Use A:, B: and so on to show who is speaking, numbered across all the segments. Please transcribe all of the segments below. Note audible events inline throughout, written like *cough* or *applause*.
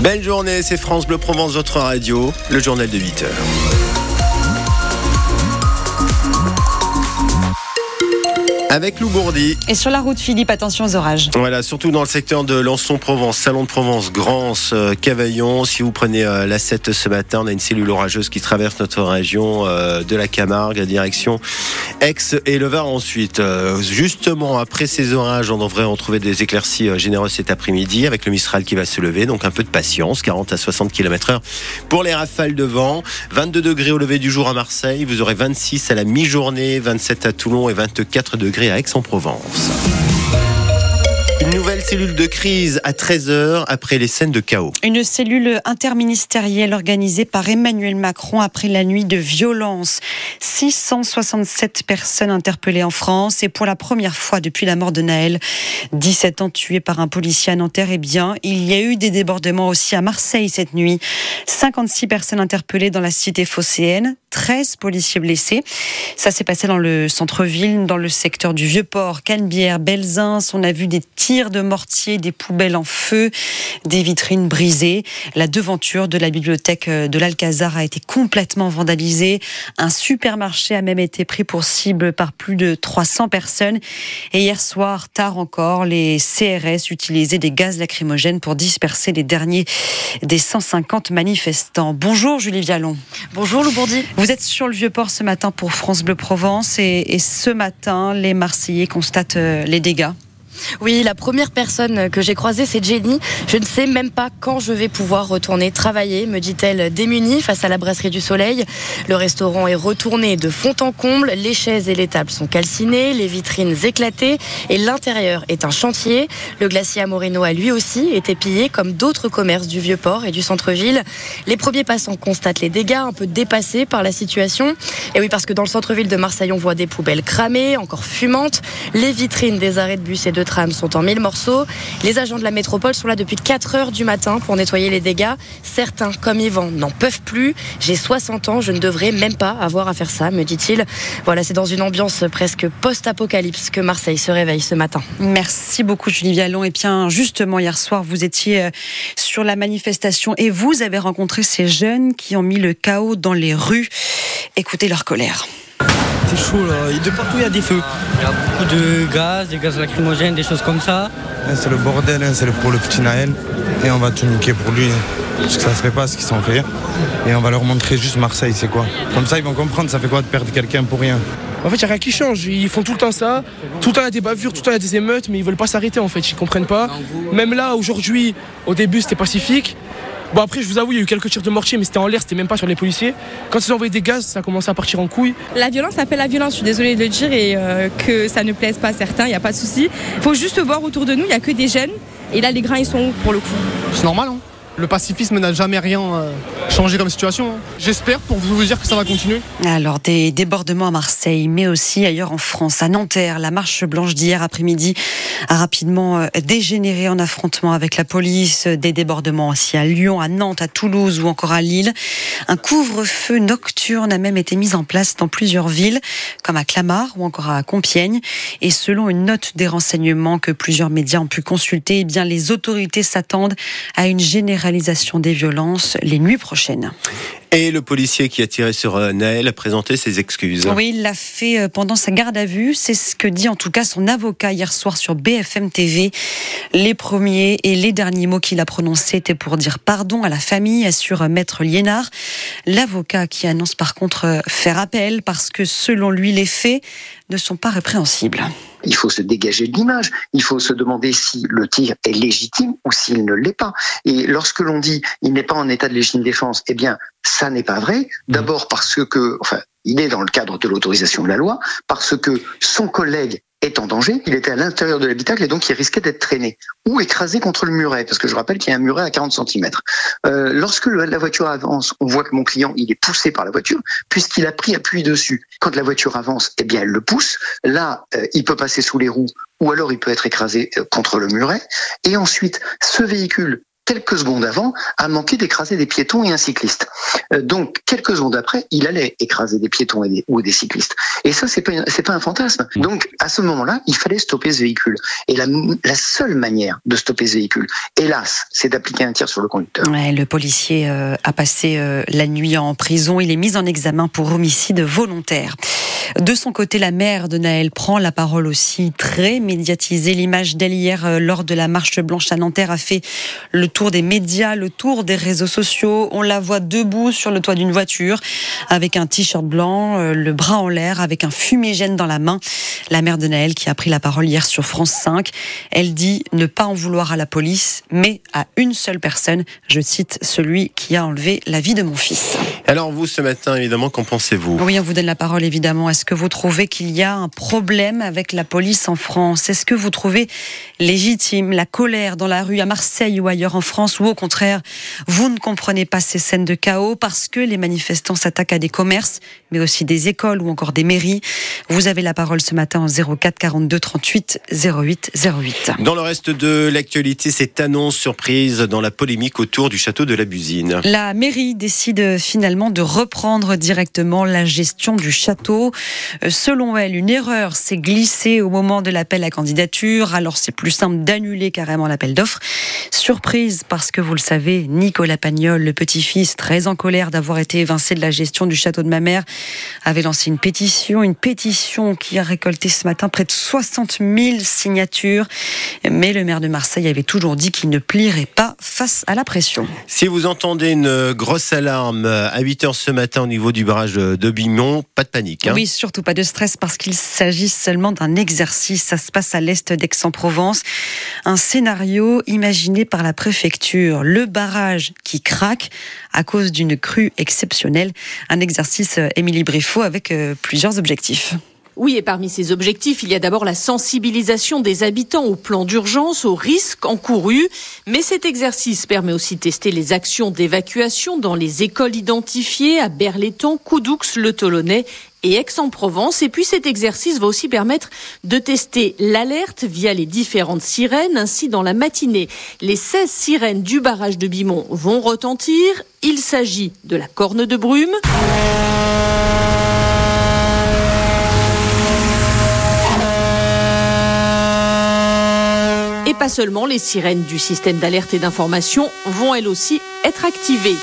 A: Belle journée, c'est France Bleu Provence, votre radio, le journal de 8 heures. Avec Lou Bourdi.
B: Et sur la route, Philippe, attention aux orages.
A: Voilà, surtout dans le secteur de Lançon-Provence, Salon de Provence, Grance, euh, Cavaillon. Si vous prenez euh, la 7 ce matin, on a une cellule orageuse qui traverse notre région euh, de la Camargue, direction Aix et le Var ensuite. justement, après ces orages, on devrait retrouver des éclaircies généreuses cet après-midi avec le Mistral qui va se lever. Donc un peu de patience, 40 à 60 km heure pour les rafales de vent. 22 degrés au lever du jour à Marseille. Vous aurez 26 à la mi-journée, 27 à Toulon et 24 degrés à Aix-en-Provence. Nouvelle cellule de crise à 13h après les scènes de chaos.
B: Une cellule interministérielle organisée par Emmanuel Macron après la nuit de violence. 667 personnes interpellées en France et pour la première fois depuis la mort de Naël, 17 ans tué par un policier à Nanterre. Eh bien, il y a eu des débordements aussi à Marseille cette nuit. 56 personnes interpellées dans la cité phocéenne, 13 policiers blessés. Ça s'est passé dans le centre-ville, dans le secteur du Vieux-Port, Canebière, Belzins. On a vu des tirs de mortier, des poubelles en feu, des vitrines brisées. La devanture de la bibliothèque de l'Alcazar a été complètement vandalisée. Un supermarché a même été pris pour cible par plus de 300 personnes. Et hier soir, tard encore, les CRS utilisaient des gaz lacrymogènes pour disperser les derniers des 150 manifestants. Bonjour Julie Vialon.
C: Bonjour Lou Bourdi.
B: Vous êtes sur le Vieux-Port ce matin pour France Bleu Provence et, ce matin, les Marseillais constatent euh, les dégâts.
C: Oui, la première personne que j'ai croisée, c'est Jenny. Je ne sais même pas quand je vais pouvoir retourner travailler, me dit-elle démunie face à la brasserie du Soleil. Le restaurant est retourné de fond en comble, les chaises et les tables sont calcinées, les vitrines éclatées et l'intérieur est un chantier. Le glacier Amorino a lui aussi été pillé comme d'autres commerces du Vieux-Port et du centre-ville. Les premiers passants constatent les dégâts un peu dépassés par la situation. Et oui, parce que dans le centre-ville de Marseille, on voit des poubelles cramées, encore fumantes, les vitrines des arrêts de bus et de trams sont en mille morceaux. Les agents de la métropole sont là depuis 4 heures du matin pour nettoyer les dégâts. Certains, comme Yvan, n'en peuvent plus. J'ai 60 ans, je ne devrais même pas avoir à faire ça, me dit-il. Voilà, c'est dans une ambiance presque post-apocalypse que Marseille se réveille ce matin.
B: Merci beaucoup, Julie Vialon. Et bien, justement, hier soir, vous étiez euh, sur la manifestation et vous avez rencontré ces jeunes qui ont mis le chaos dans les rues. Écoutez leur colère.
D: C'est chaud là, de partout il y a des feux. Il y a beaucoup de gaz, des gaz lacrymogènes, des choses comme ça.
E: C'est le bordel, hein, c'est pour le petit Naël. Et on va tout niquer pour lui. Parce que ça se fait pas ce qu'ils sont fait. Et on va leur montrer juste Marseille, c'est quoi. Comme ça ils vont comprendre ça fait quoi de perdre quelqu'un pour rien.
F: En fait, il n'y a rien qui change. Ils font tout le temps ça. Tout le temps, il y a des bavures, tout le temps, il y a des émeutes, mais ils veulent pas s'arrêter, en fait. Ils comprennent pas. Même là, aujourd'hui, au début, c'était pacifique. Bon après je vous avoue il y a eu quelques tirs de mortier mais c'était en l'air, c'était même pas sur les policiers. Quand ils ont envoyé des gaz, ça a commencé à partir en couille.
G: La violence appelle la violence, je suis désolée de le dire et euh, que ça ne plaise pas à certains, il n'y a pas de souci. Il faut juste voir autour de nous, il n'y a que des jeunes et là les grains ils sont où pour le coup?
H: C'est normal hein le pacifisme n'a jamais rien euh, changé comme situation. Hein. J'espère pour vous dire que ça va continuer.
B: Alors, des débordements à Marseille, mais aussi ailleurs en France, à Nanterre. La marche blanche d'hier après-midi a rapidement euh, dégénéré en affrontement avec la police. Des débordements aussi à Lyon, à Nantes, à Toulouse ou encore à Lille. Un couvre-feu nocturne a même été mis en place dans plusieurs villes, comme à Clamart ou encore à Compiègne. Et selon une note des renseignements que plusieurs médias ont pu consulter, eh bien, les autorités s'attendent à une généralisation des violences les nuits prochaines.
A: Et le policier qui a tiré sur euh, Naël a présenté ses excuses.
B: Oui, il l'a fait euh, pendant sa garde à vue. C'est ce que dit en tout cas son avocat hier soir sur BFM TV. Les premiers et les derniers mots qu'il a prononcés étaient pour dire pardon à la famille, assure Maître Liénard. L'avocat qui annonce par contre euh, faire appel parce que selon lui, les faits ne sont pas répréhensibles.
I: Il faut se dégager de l'image. Il faut se demander si le tir est légitime ou s'il ne l'est pas. Et lorsque l'on dit il n'est pas en état de légitime défense, eh bien, ça n'est pas vrai. D'abord parce que, enfin, il est dans le cadre de l'autorisation de la loi, parce que son collègue est en danger, il était à l'intérieur de l'habitacle et donc il risquait d'être traîné ou écrasé contre le muret, parce que je rappelle qu'il y a un muret à 40 cm. Euh, lorsque la voiture avance, on voit que mon client, il est poussé par la voiture, puisqu'il a pris appui dessus. Quand la voiture avance, eh bien, elle le pousse. Là, euh, il peut passer sous les roues, ou alors il peut être écrasé euh, contre le muret. Et ensuite, ce véhicule quelques secondes avant, a manqué d'écraser des piétons et un cycliste. Euh, donc, quelques secondes après, il allait écraser des piétons et des, ou des cyclistes. Et ça, c'est pas, c'est pas un fantasme. Donc, à ce moment-là, il fallait stopper ce véhicule. Et la, la seule manière de stopper ce véhicule, hélas, c'est d'appliquer un tir sur le conducteur.
B: Ouais, le policier euh, a passé euh, la nuit en prison. Il est mis en examen pour homicide volontaire. De son côté, la mère de Naël prend la parole aussi, très médiatisée. L'image d'elle hier euh, lors de la marche blanche à Nanterre a fait le tour des médias, le tour des réseaux sociaux. On la voit debout sur le toit d'une voiture avec un t-shirt blanc, euh, le bras en l'air, avec un fumigène dans la main. La mère de Naël qui a pris la parole hier sur France 5, elle dit ne pas en vouloir à la police, mais à une seule personne. Je cite celui qui a enlevé la vie de mon fils.
A: Alors vous, ce matin, évidemment, qu'en pensez-vous?
B: Oui, on vous donne la parole évidemment. Est-ce que vous trouvez qu'il y a un problème avec la police en France? Est-ce que vous trouvez légitime la colère dans la rue à Marseille ou ailleurs en France Ou au contraire, vous ne comprenez pas ces scènes de chaos parce que les manifestants s'attaquent à des commerces, mais aussi des écoles ou encore des mairies? Vous avez la parole ce matin en 04 42 38 08 08.
A: Dans le reste de l'actualité, cette annonce surprise dans la polémique autour du château de la Busine.
B: La mairie décide finalement de reprendre directement la gestion du château. Euh, Selon elle, une erreur s'est glissée au moment de l'appel à candidature. Alors c'est plus simple d'annuler carrément l'appel d'offres. Surprise parce que vous le savez, Nicolas Pagnol, le petit-fils, très en colère d'avoir été évincé de la gestion du château de ma mère, avait lancé une pétition, une pétition qui a récolté ce matin près de 60 000 signatures. Mais le maire de Marseille avait toujours dit qu'il ne plierait pas face à la pression.
A: Si vous entendez une grosse alarme à 8h ce matin au niveau du barrage de Bignon, pas de panique. hein.
B: Oui, surtout pas de stress parce qu'il s'agit seulement d'un exercice. Ça se passe à l'est d'Aix-en-Provence. Un scénario imaginé par la préfecture. Le barrage qui craque à cause d'une crue exceptionnelle. Un exercice, Émilie Briffaut, avec euh, plusieurs objectifs.
J: Oui, et parmi ces objectifs, il y a d'abord la sensibilisation des habitants au plan d'urgence, aux risques encourus. Mais cet exercice permet aussi de tester les actions d'évacuation dans les écoles identifiées à Berlétan, Coudoux, Le Tolonnais et Aix-en-Provence. Et puis cet exercice va aussi permettre de tester l'alerte via les différentes sirènes. Ainsi, dans la matinée, les 16 sirènes du barrage de Bimont vont retentir. Il s'agit de la corne de brume. Et pas seulement, les sirènes du système d'alerte et d'information vont elles aussi être activées.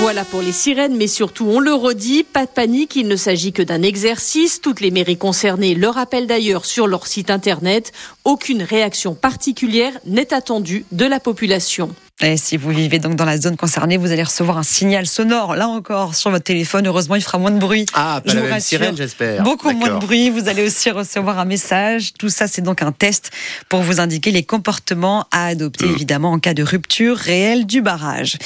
J: Voilà pour les sirènes, mais surtout, on le redit, pas de panique, il ne s'agit que d'un exercice. Toutes les mairies concernées le rappellent d'ailleurs sur leur site internet. Aucune réaction particulière n'est attendue de la population.
B: Et si vous vivez donc dans la zone concernée, vous allez recevoir un signal sonore, là encore, sur votre téléphone. Heureusement, il fera moins de bruit.
A: Ah, pas
B: Je
A: la même sirène, j'espère.
B: Beaucoup moins de bruit. Vous allez aussi recevoir un message. Tout ça, c'est donc un test pour vous indiquer les comportements à adopter,
A: Mm.
B: évidemment, en cas de rupture réelle du barrage.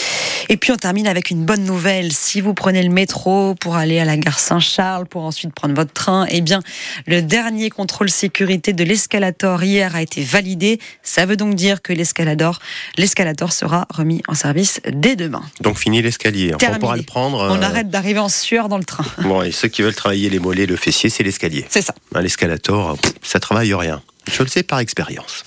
B: Et puis, on termine avec une bonne nouvelle. Si vous prenez le métro pour aller à la gare Saint-Charles, pour ensuite prendre votre train, eh bien, le dernier contrôle sécurité de l'escalator hier a été validé. Ça veut donc dire que l'escalator, l'escalator sera remis en service dès demain.
A: Donc fini l'escalier. Enfin, on pourra le prendre.
B: On
A: euh,
B: arrête d'arriver en sueur dans le train. *laughs*
A: Bon, et ceux qui veulent travailler les mollets, le fessier, c'est l'escalier.
B: C'est ça.
A: Hein, L'escalator, ça travaille rien. Je le sais par expérience.